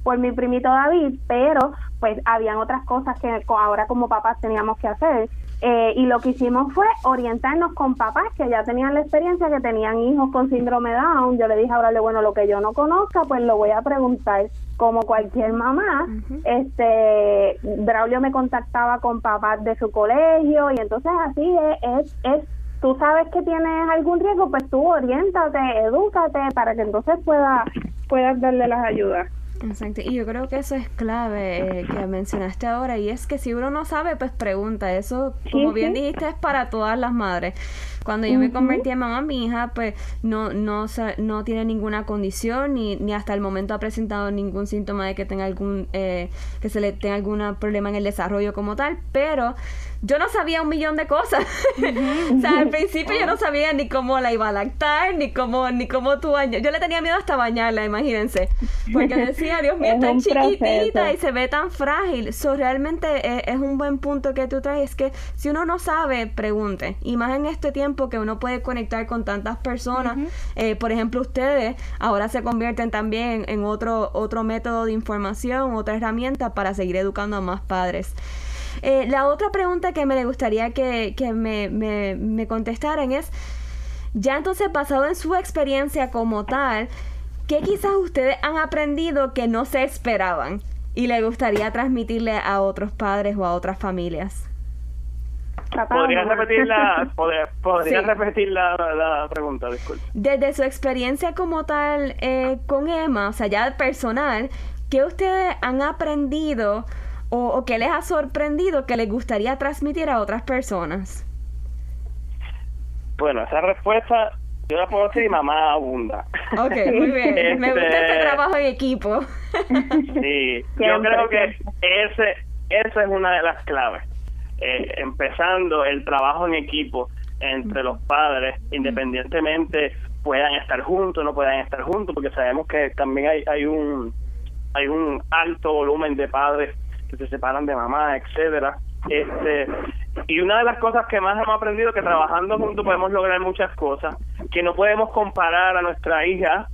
por mi primito David, pero pues habían otras cosas que ahora como papás teníamos que hacer. Eh, y lo que hicimos fue orientarnos con papás que ya tenían la experiencia, que tenían hijos con síndrome Down. Yo le dije ahora, bueno, lo que yo no conozca, pues lo voy a preguntar como cualquier mamá. Este, Braulio me contactaba con papás de su colegio y entonces así es, es, tú sabes que tienes algún riesgo, pues tú oriéntate, edúcate para que entonces pueda, puedas darle las ayudas. Exacto, y yo creo que eso es clave eh, que mencionaste ahora, y es que si uno no sabe, pues pregunta. Eso, como bien dijiste, es para todas las madres. Cuando yo me convertí en mamá, mi hija pues no, no, no tiene ninguna condición ni, ni hasta el momento ha presentado ningún síntoma de que tenga algún, eh, que se le tenga algún problema en el desarrollo como tal, pero yo no sabía un millón de cosas. o sea, al principio yo no sabía ni cómo la iba a lactar, ni cómo, ni cómo tú bañar. Yo le tenía miedo hasta bañarla, imagínense. Porque decía, Dios mío, tan chiquitita y se ve tan frágil. Eso realmente es, es, un buen punto que tú traes. Es que si uno no sabe, pregunte. Y más en este tiempo que uno puede conectar con tantas personas. Eh, por ejemplo, ustedes ahora se convierten también en otro, otro método de información, otra herramienta para seguir educando a más padres. Eh, la otra pregunta que me gustaría que, me, me, contestaran es, ya entonces basado en su experiencia como tal, ¿qué quizás ustedes han aprendido que no se esperaban y le gustaría transmitirle a otros padres o a otras familias? ¿Podrías repetir, la, repetir la, pregunta? Disculpe. Desde su experiencia como tal eh, con Emma, o sea, ya personal, ¿qué ustedes han aprendido o, qué les ha sorprendido que les gustaría transmitir a otras personas? Bueno, esa respuesta yo la puedo decir mamá abunda. Ok, muy bien. Me gusta este, este trabajo en equipo. sí, yo creo que ese, esa es una de las claves. Eh, empezando el trabajo en equipo entre los padres, independientemente puedan estar juntos, no puedan estar juntos, porque sabemos que también hay, hay un hay un alto volumen de padres que se separan de mamá, etcétera. Este, y una de las cosas que más hemos aprendido es que trabajando juntos podemos lograr muchas cosas, que no podemos comparar a nuestra hija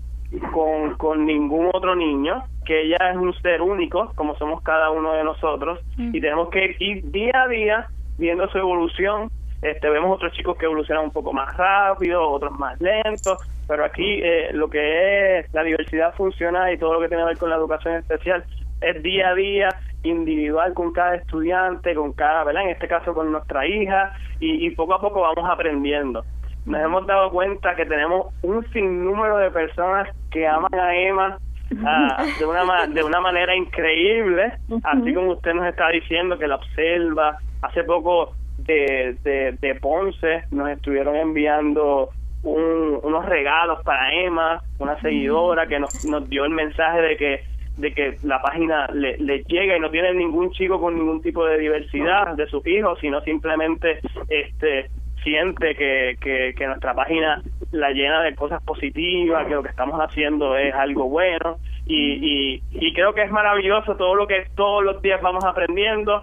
con, con ningún otro niño, que ella es un ser único, como somos cada uno de nosotros, mm. y tenemos que ir día a día viendo su evolución. Este, vemos otros chicos que evolucionan un poco más rápido, otros más lentos, pero aquí eh, lo que es la diversidad funcional y todo lo que tiene que ver con la educación especial es día a día individual con cada estudiante, con cada, ¿verdad? En este caso con nuestra hija y, y poco a poco vamos aprendiendo. Nos hemos dado cuenta que tenemos un sinnúmero de personas que aman a Emma Ah, de, una, de una manera increíble, así como usted nos está diciendo que la observa. Hace poco de, de, Ponce nos estuvieron enviando unos regalos para Emma, una seguidora que nos, nos dio el mensaje de que de que la página le, le, llega y no tiene ningún chico con ningún tipo de diversidad de sus hijos, sino simplemente este siente que, que, nuestra página la llena de cosas positivas, que lo que estamos haciendo es algo bueno y, y, creo que es maravilloso todo lo que todos los días vamos aprendiendo.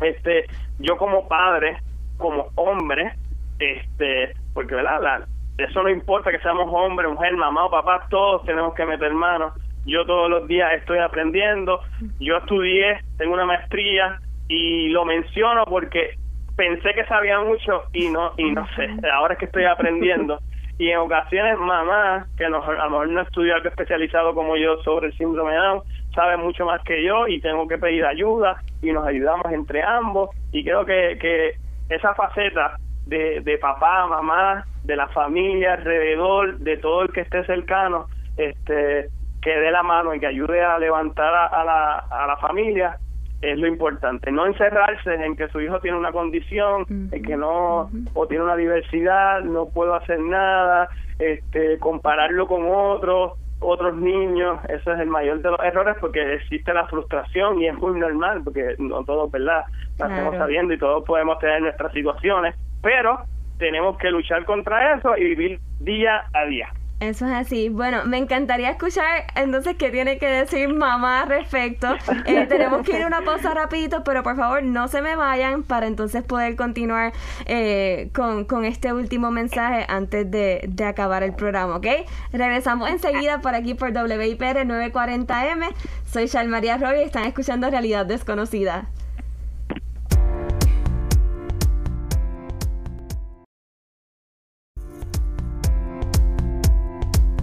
Este, yo como padre, como hombre, este, porque verdad, eso no importa que seamos hombre, mujer, mamá o papá, todos tenemos que meter manos. Yo todos los días estoy aprendiendo. Yo estudié, tengo una maestría y lo menciono porque pensé que sabía mucho y no y no sé. Ahora es que estoy aprendiendo. Y en ocasiones mamá, que a lo mejor no estudió algo especializado como yo sobre el síndrome de Down, sabe mucho más que yo y tengo que pedir ayuda y nos ayudamos entre ambos. Y creo que, que esa faceta de, de papá, mamá, de la familia alrededor, de todo el que esté cercano, este que dé la mano y que ayude a levantar a, la, a la familia, es lo importante, no encerrarse en que su hijo tiene una condición, en que no, o tiene una diversidad, no puedo hacer nada, este, compararlo con otros, otros niños, eso es el mayor de los errores porque existe la frustración y es muy normal porque no todos, ¿verdad? La estamos sabiendo y todos podemos tener nuestras situaciones, pero tenemos que luchar contra eso y vivir día a día. Eso es así. Bueno, me encantaría escuchar entonces qué tiene que decir mamá al respecto. Eh, tenemos que ir a una pausa rapidito, pero por favor no se me vayan para entonces poder continuar eh, con, con, este último mensaje antes de, de, acabar el programa, ¿ok? Regresamos enseguida por aquí por WIPR 940M. Soy María Roy y están escuchando Realidad Desconocida.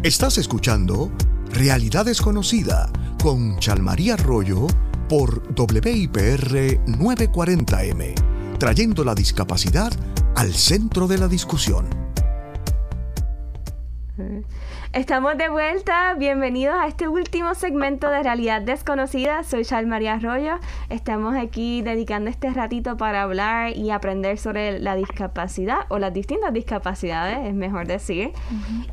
Estás escuchando Realidad Desconocida con Chalmaría Arroyo por WIPR 940M, trayendo la discapacidad al centro de la discusión. Estamos de vuelta, bienvenidos a este último segmento de Realidad Desconocida. Soy Chal María Arroyo. Estamos aquí dedicando este ratito para hablar y aprender sobre la discapacidad o las distintas discapacidades, es mejor decir.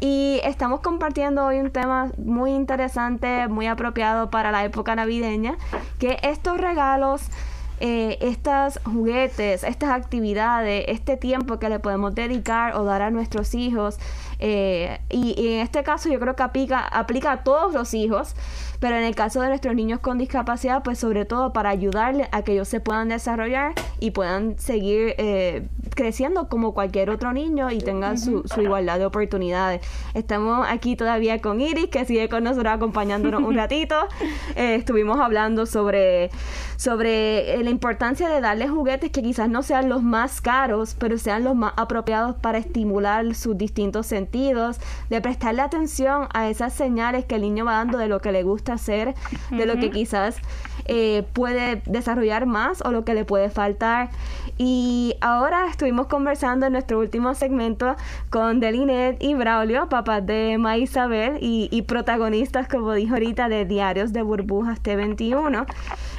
Y estamos compartiendo hoy un tema muy interesante, muy apropiado para la época navideña, que estos regalos eh, estos juguetes, estas actividades, este tiempo que le podemos dedicar o dar a nuestros hijos. Eh, y, en este caso yo creo que aplica a todos los hijos, pero en el caso de nuestros niños con discapacidad, pues sobre todo para ayudarles a que ellos se puedan desarrollar y puedan seguir eh, creciendo como cualquier otro niño y tengan su, su, igualdad de oportunidades. Estamos aquí todavía con Iris, que sigue con nosotros acompañándonos un ratito. Eh, estuvimos hablando sobre, sobre la importancia de darles juguetes que quizás no sean los más caros, pero sean los más apropiados para estimular sus distintos sentidos, de prestarle atención a esas señales que el niño va dando de lo que le gusta hacer, de lo que quizás eh, puede desarrollar más o lo que le puede faltar. Y ahora estuvimos conversando en nuestro último segmento con Delinet y Braulio, papás de Ma Isabel y, protagonistas, como dijo ahorita, de Diarios de Burbujas T21.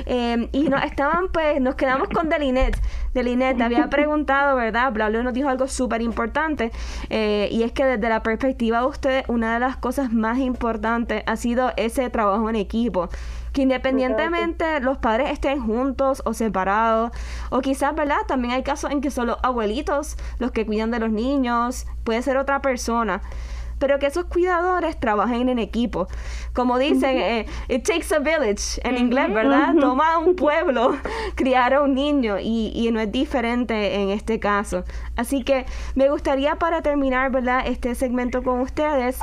Eh, y nos estaban, pues, nos quedamos con Delinet. Delinet había preguntado, ¿verdad? Braulio nos dijo algo súper importante eh, y es que desde la perspectiva de usted, una de las cosas más importantes ha sido ese trabajo en equipo que independientemente los padres estén juntos o separados, o quizás, ¿verdad? También hay casos en que son los abuelitos los que cuidan de los niños, puede ser otra persona pero que esos cuidadores trabajen en equipo. Como dicen, eh, it takes a village en inglés, ¿verdad? Toma un pueblo criar a un niño y, y, no es diferente en este caso. Así que me gustaría para terminar, ¿verdad? Este segmento con ustedes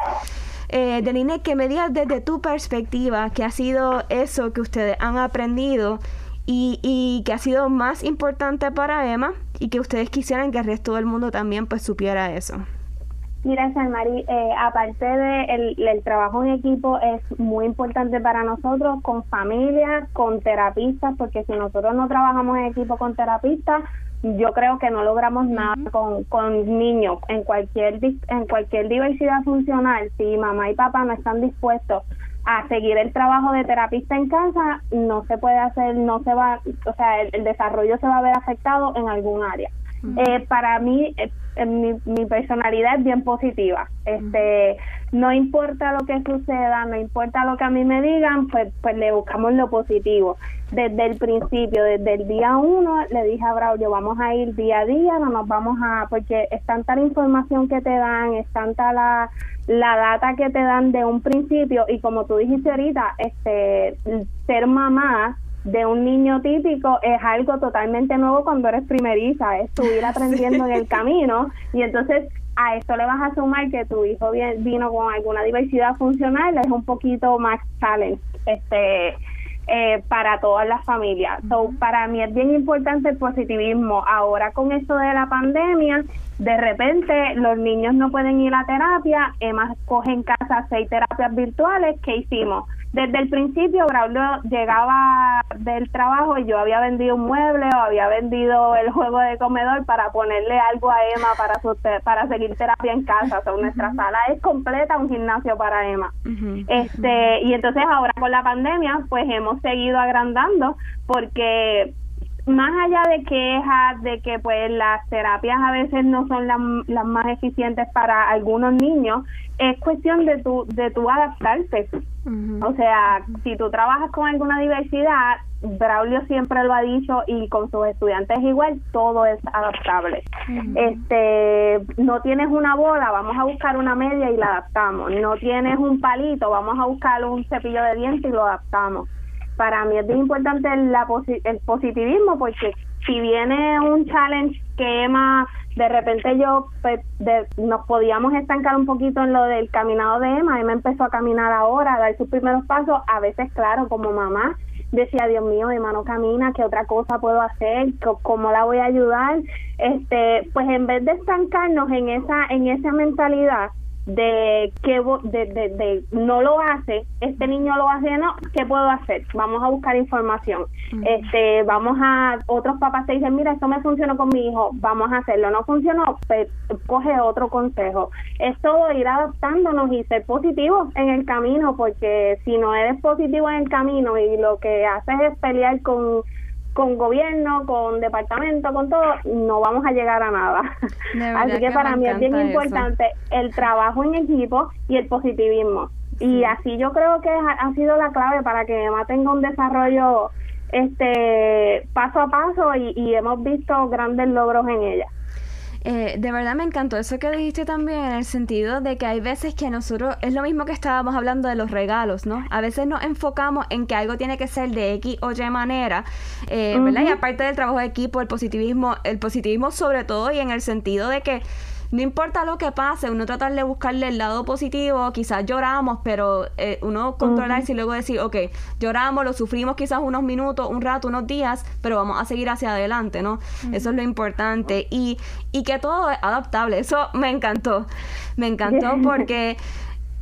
eh, Deline, que me digas desde tu perspectiva qué ha sido eso que ustedes han aprendido y, y que ha sido más importante para Emma y que ustedes quisieran que el resto del mundo también pues supiera eso. Mira, Sanmari, eh, aparte de el, el, trabajo en equipo es muy importante para nosotros con familias, con terapistas, porque si nosotros no trabajamos en equipo con terapistas, yo creo que no logramos nada con, con niños. En cualquier en cualquier diversidad funcional si mamá y papá no están dispuestos a seguir el trabajo de terapista en casa no se puede hacer no se va o sea el desarrollo se va a ver afectado en algún área eh, para mí, eh, mi, mi, personalidad es bien positiva. Este, no importa lo que suceda, no importa lo que a mí me digan, pues, pues le buscamos lo positivo. Desde el principio, desde el día uno, le dije a Braulio, vamos a ir día a día, no nos vamos a, porque es tanta la información que te dan, es tanta la, la data que te dan de un principio, y como tú dijiste ahorita, este, ser mamá de un niño típico es algo totalmente nuevo cuando eres primeriza, es subir aprendiendo en el camino y entonces a esto le vas a sumar que tu hijo vino con alguna diversidad funcional, es un poquito más challenge este eh, para todas las familias. So, para mí es bien importante el positivismo. Ahora con esto de la pandemia, de repente los niños no pueden ir a terapia, Emma coge en casa seis terapias virtuales, ¿qué hicimos? Desde el principio Braulio llegaba del trabajo y yo había vendido un mueble o había vendido el juego de comedor para ponerle algo a Emma para su para seguir terapia en casa. O sea, nuestra sala es completa un gimnasio para Emma. Este, y entonces ahora con la pandemia pues hemos seguido agrandando porque más allá de quejas de que pues las terapias a veces no son las más eficientes para algunos niños, es cuestión de tu de tu adaptarte. O sea, si tú trabajas con alguna diversidad, Braulio siempre lo ha dicho y con sus estudiantes igual, todo es adaptable. Este, no tienes una bola, vamos a buscar una media y la adaptamos. No tienes un palito, vamos a buscar un cepillo de dientes y lo adaptamos para mí es bien importante la el positivismo porque si viene un challenge que Emma, de repente yo pues, nos podíamos estancar un poquito en lo del caminado de Emma, Emma empezó a caminar ahora, a dar sus primeros pasos, a veces claro, como mamá decía, Dios mío, Emma no camina, ¿qué otra cosa puedo hacer? ¿Cómo la voy a ayudar? Este, pues en vez de estancarnos en esa en esa mentalidad, de que de, de, de, no lo hace, este niño lo hace, no, ¿qué puedo hacer? Vamos a buscar información. Este, vamos a otros papás te dicen, "Mira, esto me funcionó con mi hijo, vamos a hacerlo." No funcionó, pues, coge otro consejo. Es todo ir adaptándonos y ser positivos en el camino, porque si no eres positivo en el camino y lo que haces es pelear con con gobierno, con departamento, con todo, no vamos a llegar a nada. Así que, para mí es bien importante el trabajo en equipo y el positivismo. Y así yo creo que ha, sido la clave para que Emma tenga un desarrollo este paso a paso y hemos visto grandes logros en ella. Eh, de verdad me encantó eso que dijiste también en el sentido de que hay veces que nosotros, es lo mismo que estábamos hablando de los regalos, ¿no? A veces nos enfocamos en que algo tiene que ser de X o Y manera, eh, ¿verdad? Y aparte del trabajo de equipo, el positivismo, el positivismo sobre todo y en el sentido de que no importa lo que pase, uno tratar de buscarle el lado positivo, quizás lloramos, pero eh, uno controlarse y luego decir, ok, lloramos, lo sufrimos quizás unos minutos, un rato, unos días, pero vamos a seguir hacia adelante, ¿no? Eso es lo importante. Y, y que todo es adaptable, eso me encantó, me encantó porque...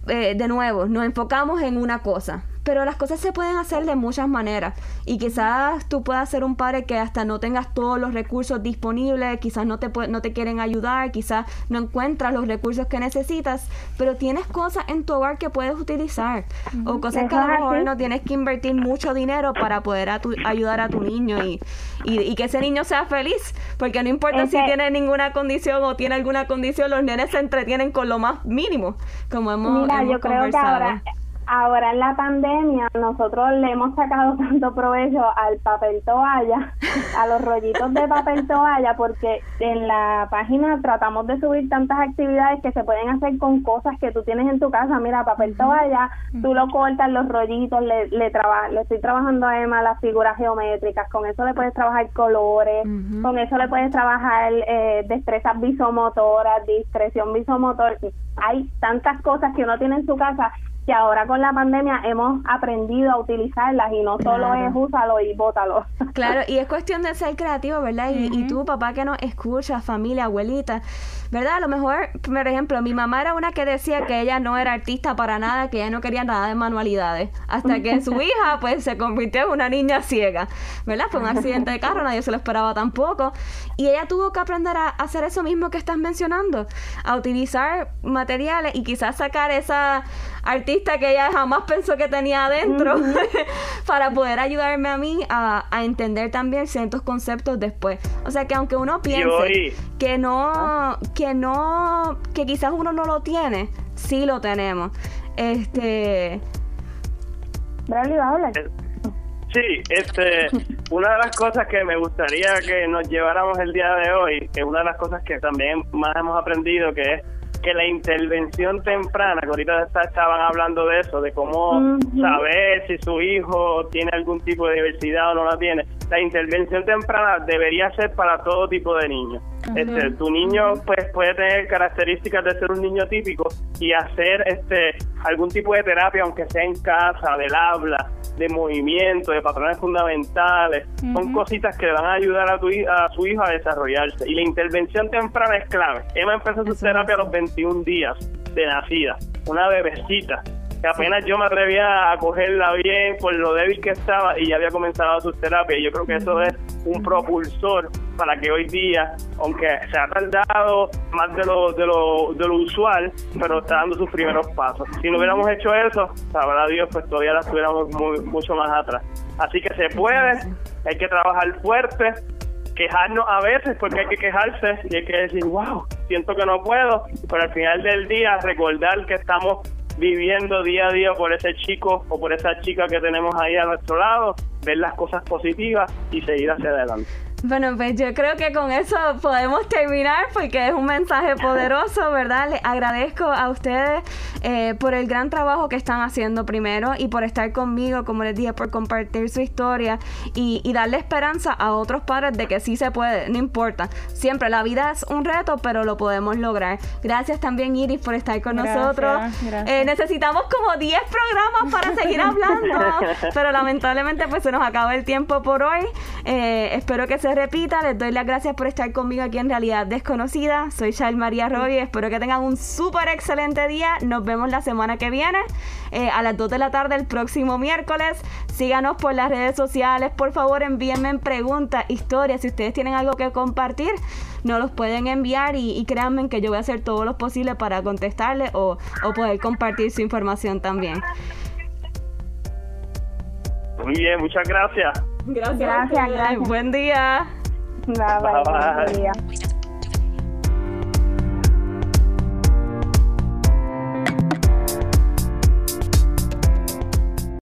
Eh, de nuevo, nos enfocamos en una cosa pero las cosas se pueden hacer de muchas maneras. Y quizás tú puedas ser un padre que hasta no tengas todos los recursos disponibles, quizás no te no te quieren ayudar, quizás no encuentras los recursos que necesitas, pero tienes cosas en tu hogar que puedes utilizar. O cosas que a lo mejor no tienes que invertir mucho dinero para poder ayudar a tu niño y, y, que ese niño sea feliz, porque no importa si tiene ninguna condición o tiene alguna condición, los nenes se entretienen con lo más mínimo, como hemos, Mira, yo creo que ahora ahora en la pandemia nosotros le hemos sacado tanto provecho al papel toalla, a los rollitos de papel toalla, porque en la página tratamos de subir tantas actividades que se pueden hacer con cosas que tú tienes en tu casa. Mira, papel toalla, tú lo cortas, los rollitos, le, le, le estoy trabajando a Emma las figuras geométricas, con eso le puedes trabajar colores, con eso le puedes trabajar eh, destrezas visomotoras, discreción visomotor. Hay tantas cosas que uno tiene en su casa que ahora con la pandemia hemos aprendido a utilizarlas y no solo es úsalo y bótalo. Claro, y es cuestión de ser creativo, ¿verdad? Y, y tú, papá, que nos escucha, familia, abuelita, ¿verdad? A lo mejor, por ejemplo, mi mamá era una que decía que ella no era artista para nada, que ella no quería nada de manualidades, hasta que su hija, pues, se convirtió en una niña ciega, ¿verdad? Fue un accidente de carro, nadie se lo esperaba tampoco, y ella tuvo que aprender a hacer eso mismo que estás mencionando, a utilizar materiales y quizás sacar esa artista que ella jamás pensó que tenía adentro para poder ayudarme a mí a, entender también ciertos conceptos después. O sea que aunque uno piense que no, que no, que quizás uno no lo tiene, sí lo tenemos. Este. Bradley, va a hablar. Eh, sí, este, una de las cosas que me gustaría que nos lleváramos el día de hoy, que es una de las cosas que también más hemos aprendido, que es que la intervención temprana, que ahorita estaban hablando de eso, de cómo saber si su hijo tiene algún tipo de diversidad o no la tiene, la intervención temprana debería ser para todo tipo de niños. Este, tu niño pues puede tener características de ser un niño típico y hacer este algún tipo de terapia, aunque sea en casa, del habla, de movimiento, de patrones fundamentales, son cositas que van a ayudar a, tu, a su hijo a desarrollarse. Y la intervención temprana es clave. Emma empezó su terapia a los 21 días de nacida, una bebecita que apenas yo me atrevía a cogerla bien por lo débil que estaba y ya había comenzado su terapia. Y yo creo que eso es un propulsor para que hoy día, aunque se ha tardado más de lo, de lo, de lo usual, pero está dando sus primeros pasos. Si no hubiéramos hecho eso, sabrá Dios, pues todavía la estuviéramos mucho más atrás. Así que se puede, hay que trabajar fuerte, quejarnos a veces porque hay que quejarse y hay que decir, wow, siento que no puedo, pero al final del día recordar que estamos viviendo día a día por ese chico o por esa chica que tenemos ahí a nuestro lado, ver las cosas positivas y seguir hacia adelante. Bueno, pues yo creo que con eso podemos terminar porque es un mensaje poderoso, ¿verdad? Les agradezco a ustedes eh, por el gran trabajo que están haciendo primero y por estar conmigo, como les dije, por compartir su historia y, darle esperanza a otros padres de que sí se puede, no importa. Siempre la vida es un reto, pero lo podemos lograr. Gracias también, Iris, por estar con nosotros. Eh, necesitamos como 10 programas para seguir hablando, pero lamentablemente pues se nos acaba el tiempo por hoy. Eh, espero que se repita. Les doy las gracias por estar conmigo aquí en Realidad Desconocida. Soy Charles María Roy. Espero que tengan un súper excelente día. Nos vemos la semana que viene eh, a las 2 de la tarde el próximo miércoles. Síganos por las redes sociales. Por favor, envíenme preguntas, historias. Si ustedes tienen algo que compartir, nos los pueden enviar y, créanme que yo voy a hacer todo lo posible para contestarles o, poder compartir su información también. Muy bien, muchas gracias. Gracias. Gracias, Buen día. Bye, bye. bye. Buen día.